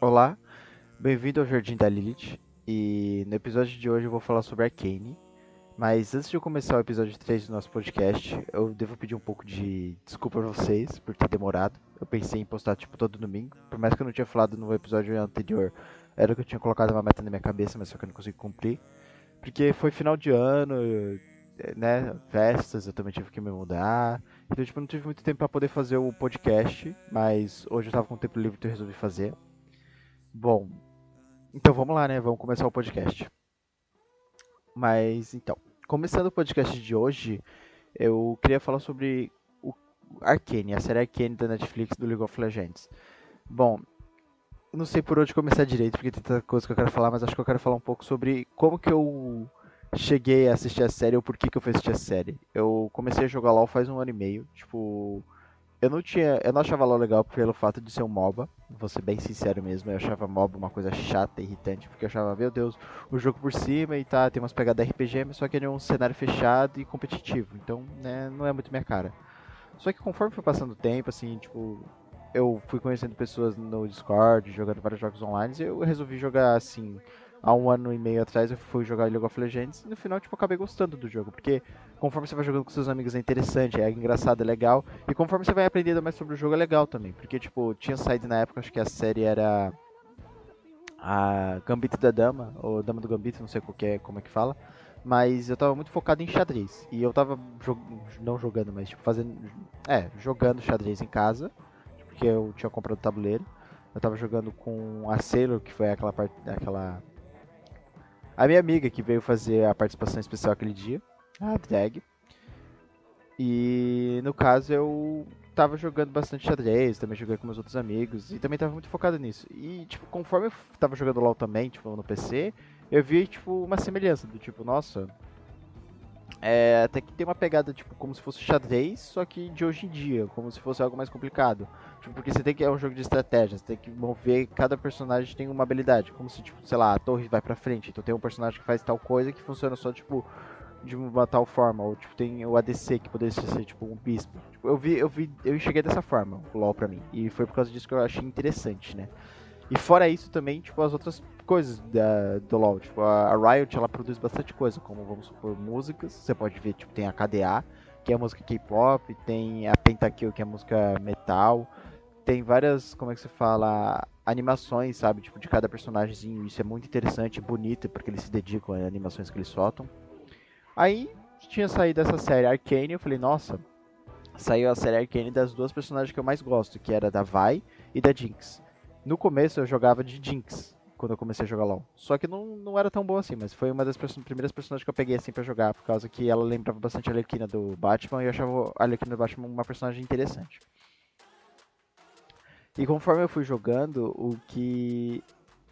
Olá, bem-vindo ao Jardim da Lilith. E no episódio de hoje eu vou falar sobre Arcane. Mas antes de eu começar o episódio 3 do nosso podcast, eu devo pedir um pouco de desculpa a vocês por ter demorado. Eu pensei em postar tipo todo domingo, por mais que eu não tinha falado no episódio anterior, era o que eu tinha colocado uma meta na minha cabeça, mas só que eu não consegui cumprir. Porque foi final de ano, né, festas, eu também tive que me mudar. Então, tipo, não tive muito tempo para poder fazer o podcast, mas hoje eu tava com tempo livre, então eu resolvi fazer. Bom, então vamos lá, né? Vamos começar o podcast. Mas então, começando o podcast de hoje, eu queria falar sobre o Arcane, a série Arcane da Netflix do League of Legends. Bom, não sei por onde começar direito, porque tem tanta coisa que eu quero falar, mas acho que eu quero falar um pouco sobre como que eu cheguei a assistir a série ou por que, que eu fui assistir a série. Eu comecei a jogar LoL faz um ano e meio, tipo, eu não tinha, eu não achava LoL legal pelo fato de ser um MOBA, vou ser bem sincero mesmo, eu achava MOBA uma coisa chata, irritante, porque eu achava, meu Deus, o jogo por cima e tá, tem umas pegadas RPG, mas só que ele é um cenário fechado e competitivo, então, né, não é muito minha cara. Só que conforme foi passando o tempo, assim, tipo, eu fui conhecendo pessoas no Discord, jogando vários jogos online, e eu resolvi jogar assim. Há um ano e meio atrás eu fui jogar League of Legends e no final tipo, acabei gostando do jogo, porque conforme você vai jogando com seus amigos é interessante, é engraçado, é legal, e conforme você vai aprendendo mais sobre o jogo é legal também, porque tipo, tinha saído na época, acho que a série era a Gambito da Dama, ou Dama do Gambito, não sei qual é, como é que fala, mas eu tava muito focado em xadrez, e eu tava não jogando, mas tipo, fazendo, é, jogando xadrez em casa, porque eu tinha comprado o tabuleiro. Eu tava jogando com a Sailor, que foi aquela parte. aquela. A minha amiga que veio fazer a participação especial aquele dia, a Drag. E no caso eu tava jogando bastante xadrez, também joguei com meus outros amigos e também tava muito focado nisso. E tipo, conforme eu tava jogando LoL também, tipo, no PC, eu vi tipo uma semelhança do tipo, nossa, é, até que tem uma pegada, tipo, como se fosse xadrez, só que de hoje em dia, como se fosse algo mais complicado. Tipo, porque você tem que. É um jogo de estratégia, você tem que mover. Cada personagem tem uma habilidade. Como se, tipo, sei lá, a torre vai pra frente. Então tem um personagem que faz tal coisa que funciona só, tipo, de uma tal forma. Ou, tipo, tem o ADC que poderia ser, tipo, um bispo. Tipo, eu vi, eu vi, eu enxerguei dessa forma o LoL pra mim. E foi por causa disso que eu achei interessante, né? E fora isso também, tipo, as outras coisas da, do LoL. Tipo, a, Riot, ela produz bastante coisa, como, vamos supor, músicas. Você pode ver, tipo, tem a KDA, que é a música K-pop, tem a Pentakill, que é a música metal. Tem várias, como é que se fala, animações, sabe, tipo, de cada personagemzinho. Isso é muito interessante, bonito, porque eles se dedicam às animações que eles soltam. Aí, tinha saído essa série Arcane, eu falei, nossa, saiu a série Arcane das duas personagens que eu mais gosto, que era da Vi e da Jinx. No começo eu jogava de Jinx, quando eu comecei a jogar LoL. Só que não, não era tão bom assim, mas foi uma das primeiras personagens que eu peguei assim para jogar, por causa que ela lembrava bastante a Arlequina do Batman e eu achava a Arlequina do Batman uma personagem interessante. E conforme eu fui jogando, o que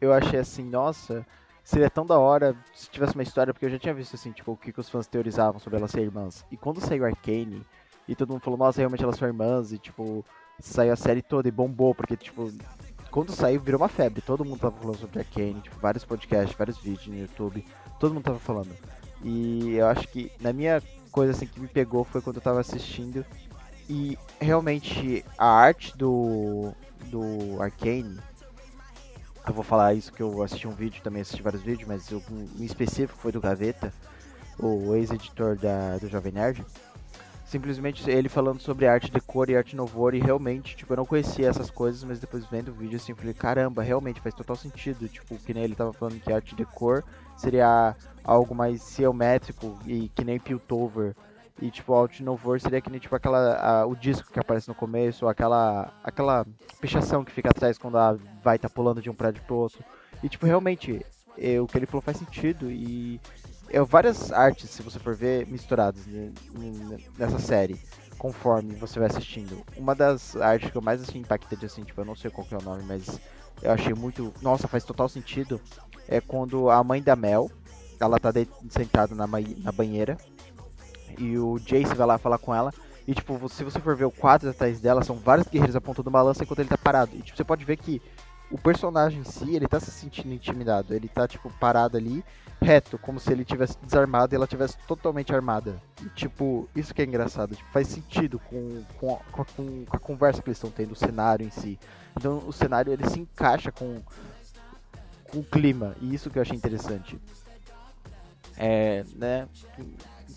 eu achei assim, nossa, seria tão da hora se tivesse uma história, porque eu já tinha visto assim, tipo, o que, que os fãs teorizavam sobre elas serem irmãs. E quando saiu Arcane, e todo mundo falou, nossa, realmente elas são irmãs, e tipo, saiu a série toda e bombou, porque tipo, quando saiu, virou uma febre. Todo mundo tava falando sobre a Kane, tipo, vários podcasts, vários vídeos no YouTube. Todo mundo tava falando. E eu acho que na minha coisa assim que me pegou foi quando eu tava assistindo. E realmente a arte do, do Arcane. Eu vou falar isso que eu assisti um vídeo, também assisti vários vídeos, mas um, em específico foi do Gaveta, o ex-editor do Jovem Nerd simplesmente ele falando sobre arte de cor e arte novor e realmente, tipo, eu não conhecia essas coisas, mas depois vendo o vídeo assim, eu falei, caramba, realmente faz total sentido, tipo, que nem ele tava falando que arte de cor seria algo mais geométrico e que nem Piltover e tipo, arte novor seria que nem tipo aquela a, o disco que aparece no começo, aquela aquela pichação que fica atrás quando a vai tá pulando de um prédio pro outro. E tipo, realmente, é, o que ele falou faz sentido e é, várias artes, se você for ver, misturadas nessa série, conforme você vai assistindo. Uma das artes que eu mais achei impactante, assim, tipo, eu não sei qual que é o nome, mas eu achei muito. Nossa, faz total sentido. É quando a mãe da Mel, ela tá sentada na, na banheira, e o Jace vai lá falar com ela. E, tipo, se você for ver o quadro atrás dela, são vários guerreiros apontando uma lança enquanto ele tá parado. E, tipo, você pode ver que o personagem em si, ele tá se sentindo intimidado. Ele tá, tipo, parado ali, reto, como se ele tivesse desarmado e ela tivesse totalmente armada. E, tipo, isso que é engraçado. Tipo, faz sentido com, com, a, com, a conversa que eles estão tendo, o cenário em si. Então, o cenário, ele se encaixa com, com o clima. E isso que eu achei interessante. É, né?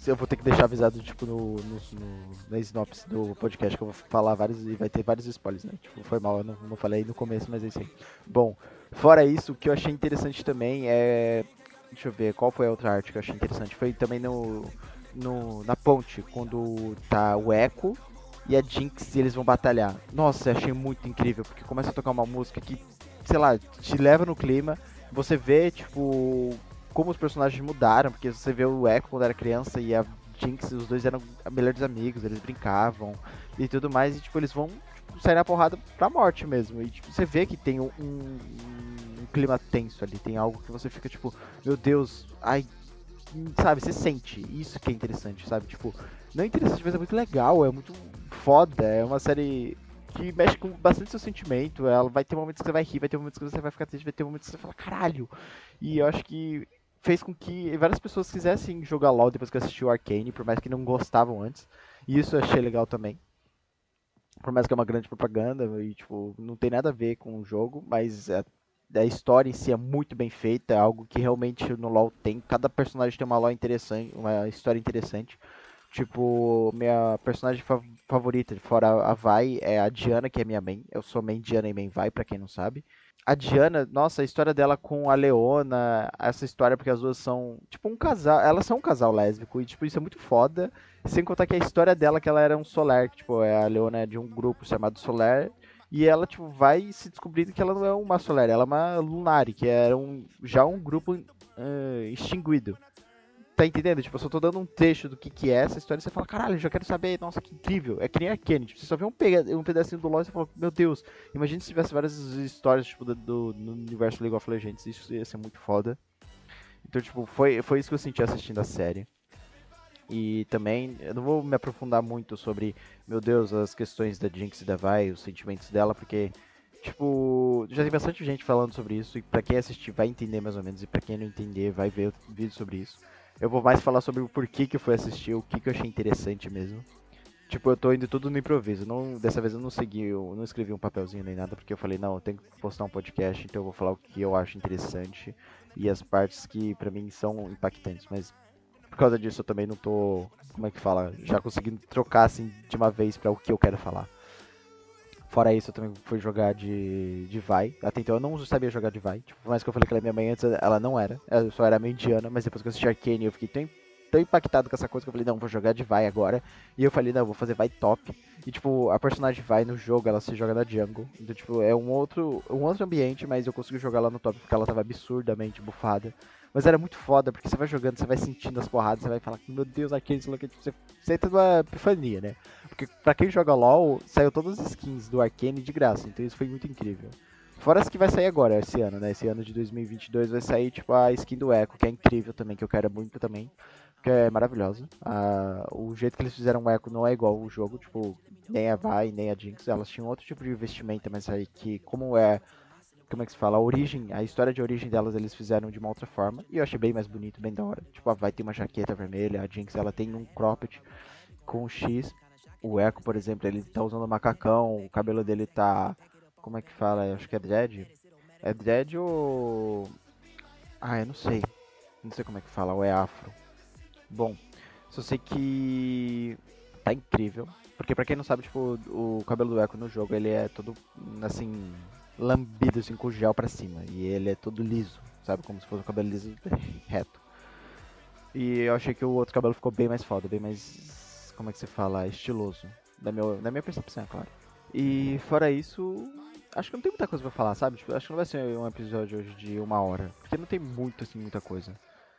Eu vou ter que deixar avisado, tipo, no, no, no, na sinopse do podcast, que eu vou falar vários e vai ter vários spoilers, né? Tipo, foi mal, eu não, não falei no começo, mas é isso aí. Bom, fora isso, o que eu achei interessante também é. Deixa eu ver, qual foi a outra arte que eu achei interessante? Foi também no, no na ponte, quando tá o Echo e a Jinx e eles vão batalhar. Nossa, eu achei muito incrível, porque começa a tocar uma música que, sei lá, te leva no clima. Você vê, tipo, como os personagens mudaram, porque você vê o Echo quando era criança e a Jinx, os dois eram melhores amigos, eles brincavam e tudo mais, e tipo, eles vão tipo, sair na porrada pra morte mesmo. E tipo, você vê que tem um, um, um clima tenso ali, tem algo que você fica tipo, meu Deus, ai, sabe, você sente. Isso que é interessante, sabe? Tipo, não é interessante, mas é muito legal, é muito foda, é uma série que mexe com bastante seu sentimento. Ela vai ter momentos que você vai rir, vai ter momentos que você vai ficar triste, vai ter momentos que você vai falar, caralho. E eu acho que fez com que várias pessoas quisessem jogar LoL depois que assistiu Arcane, por mais que não gostavam antes. E isso eu achei legal também. Por mais que é uma grande propaganda e tipo, não tem nada a ver com o jogo, mas a, a história em si é muito bem feita, é algo que realmente no LoL tem. Cada personagem tem uma interessante, uma história interessante. Tipo, minha personagem favorita, fora a Vai, é a Diana, que é minha main. Eu sou main Diana e main Vai, pra quem não sabe a Diana, nossa, a história dela com a Leona, essa história porque as duas são, tipo, um casal, elas são um casal lésbico e, tipo, isso é muito foda. Sem contar que a história dela que ela era um Solar, que, tipo, é a Leona é de um grupo chamado Solar e ela, tipo, vai se descobrindo que ela não é uma Solar, ela é uma Lunari, que era um, já um grupo uh, extinguido. Tá entendendo? Tipo, eu só tô dando um trecho do que, que é essa história e você fala, caralho, já quero saber, nossa, que incrível. É que nem a Kenny, tipo, você só vê um, um pedacinho do LoL e você fala, meu Deus, imagina se tivesse várias histórias, tipo, do, do, universo League of Legends, isso ia ser muito foda. Então, tipo, foi, foi isso que eu senti assistindo a série. E também, eu não vou me aprofundar muito sobre, meu Deus, as questões da Jinx e da Vi, os sentimentos dela, porque, tipo, já tem bastante gente falando sobre isso, e pra quem assistir vai entender mais ou menos, e pra quem não entender vai ver vídeo sobre isso. Eu vou mais falar sobre o porquê que eu fui assistir, o que, que eu achei interessante mesmo. Tipo, eu tô indo tudo no improviso. Não, dessa vez eu não segui, eu não escrevi um papelzinho nem nada, porque eu falei, não, eu tenho que postar um podcast, então eu vou falar o que eu acho interessante e as partes que para mim são impactantes. Mas por causa disso eu também não tô, como é que fala, já conseguindo trocar assim de uma vez para o que eu quero falar. Fora isso, eu também fui jogar de, de Vai. Até então eu não sabia jogar de Vai. Tipo, por mais que eu falei que ela é minha mãe antes, ela não era. Ela só era meio indiana, mas depois que eu assisti Arcane eu fiquei tão, tão impactado com essa coisa que eu falei, não, vou jogar de Vai agora. E eu falei, não, vou fazer Vai top. E tipo, a personagem Vai no jogo, ela se joga na jungle. Então, tipo, é um outro, um outro ambiente, mas eu consegui jogar lá no top porque ela tava absurdamente bufada. Mas era muito foda, porque você vai jogando, você vai sentindo as porradas, você vai falar, meu Deus, lá, tipo, você, você entra numa epifania, né? Porque pra quem joga LoL, saiu todas as skins do Arcane de graça, então isso foi muito incrível. Fora as que vai sair agora, esse ano, né? Esse ano de 2022 vai sair, tipo, a skin do Echo, que é incrível também, que eu quero muito também. Que é maravilhosa. Ah, o jeito que eles fizeram o Echo não é igual o jogo, tipo, nem a Vi, nem a Jinx. Elas tinham outro tipo de investimento, mas aí que, como é como é que se fala, a origem, a história de origem delas eles fizeram de uma outra forma. E eu achei bem mais bonito, bem da hora. Tipo, a Vai ter uma jaqueta vermelha, a Jinx ela tem um cropped com X. O Echo, por exemplo, ele tá usando macacão, o cabelo dele tá. Como é que fala? Eu acho que é dread. É dread ou. Ah, eu não sei. Não sei como é que fala, ou é afro. Bom, só sei que tá incrível. Porque pra quem não sabe, tipo, o cabelo do Echo no jogo, ele é todo, assim, lambido assim com gel pra cima. E ele é todo liso, sabe? Como se fosse um cabelo liso reto. E eu achei que o outro cabelo ficou bem mais foda, bem mais. Como é que se fala? Estiloso. Da, meu, da minha percepção, é claro. E fora isso, acho que não tem muita coisa pra falar, sabe? Tipo, acho que não vai ser um episódio hoje de uma hora. Porque não tem muito, assim, muita coisa.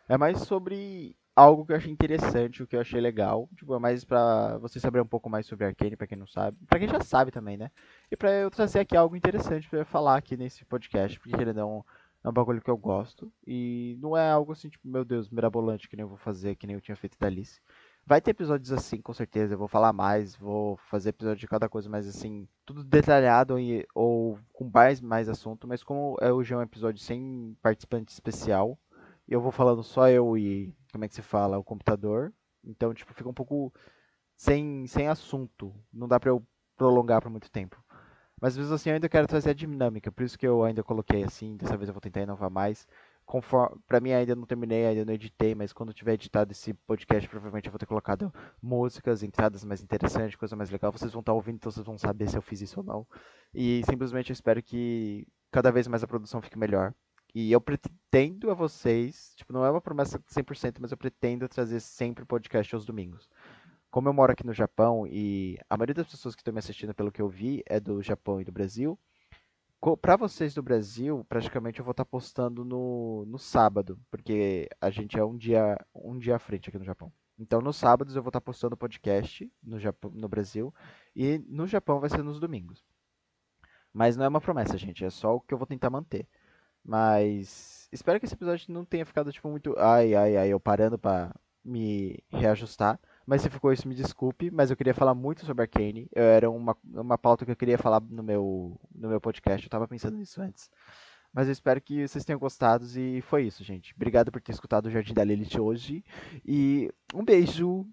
É mais sobre algo que eu achei interessante, o que eu achei legal. Tipo, é mais pra você saber um pouco mais sobre Arcane, pra quem não sabe. Pra quem já sabe também, né? E pra eu trazer aqui algo interessante pra eu falar aqui nesse podcast, porque ele é um, é um bagulho que eu gosto. E não é algo assim, tipo, meu Deus, mirabolante, que nem eu vou fazer, que nem eu tinha feito da Alice. Vai ter episódios assim, com certeza. Eu vou falar mais, vou fazer episódio de cada coisa, mas assim, tudo detalhado e, ou com mais, mais assunto. Mas como é hoje é um episódio sem participante especial, eu vou falando só eu e, como é que se fala, o computador. Então, tipo, fica um pouco sem, sem assunto. Não dá pra eu prolongar por muito tempo. Mas mesmo assim eu ainda quero trazer a dinâmica, por isso que eu ainda coloquei assim, dessa vez eu vou tentar inovar mais. Conforme, pra mim ainda não terminei, ainda não editei, mas quando tiver editado esse podcast, provavelmente eu vou ter colocado músicas, entradas mais interessantes, coisa mais legal. Vocês vão estar ouvindo, então vocês vão saber se eu fiz isso ou não. E simplesmente eu espero que cada vez mais a produção fique melhor. E eu pretendo a vocês, tipo, não é uma promessa 100%, mas eu pretendo trazer sempre podcast aos domingos como eu moro aqui no Japão e a maioria das pessoas que estão me assistindo, pelo que eu vi, é do Japão e do Brasil, para vocês do Brasil, praticamente eu vou estar tá postando no, no sábado, porque a gente é um dia, um dia à frente aqui no Japão. Então, nos sábados eu vou estar tá postando podcast no, Japão, no Brasil e no Japão vai ser nos domingos. Mas não é uma promessa, gente, é só o que eu vou tentar manter. Mas espero que esse episódio não tenha ficado tipo muito ai ai ai eu parando para me reajustar. Mas se ficou isso, me desculpe, mas eu queria falar muito sobre Arcane. Eu, era uma, uma pauta que eu queria falar no meu, no meu podcast, eu tava pensando nisso antes. Mas eu espero que vocês tenham gostado e foi isso, gente. Obrigado por ter escutado o Jardim da Lilith hoje. E um beijo!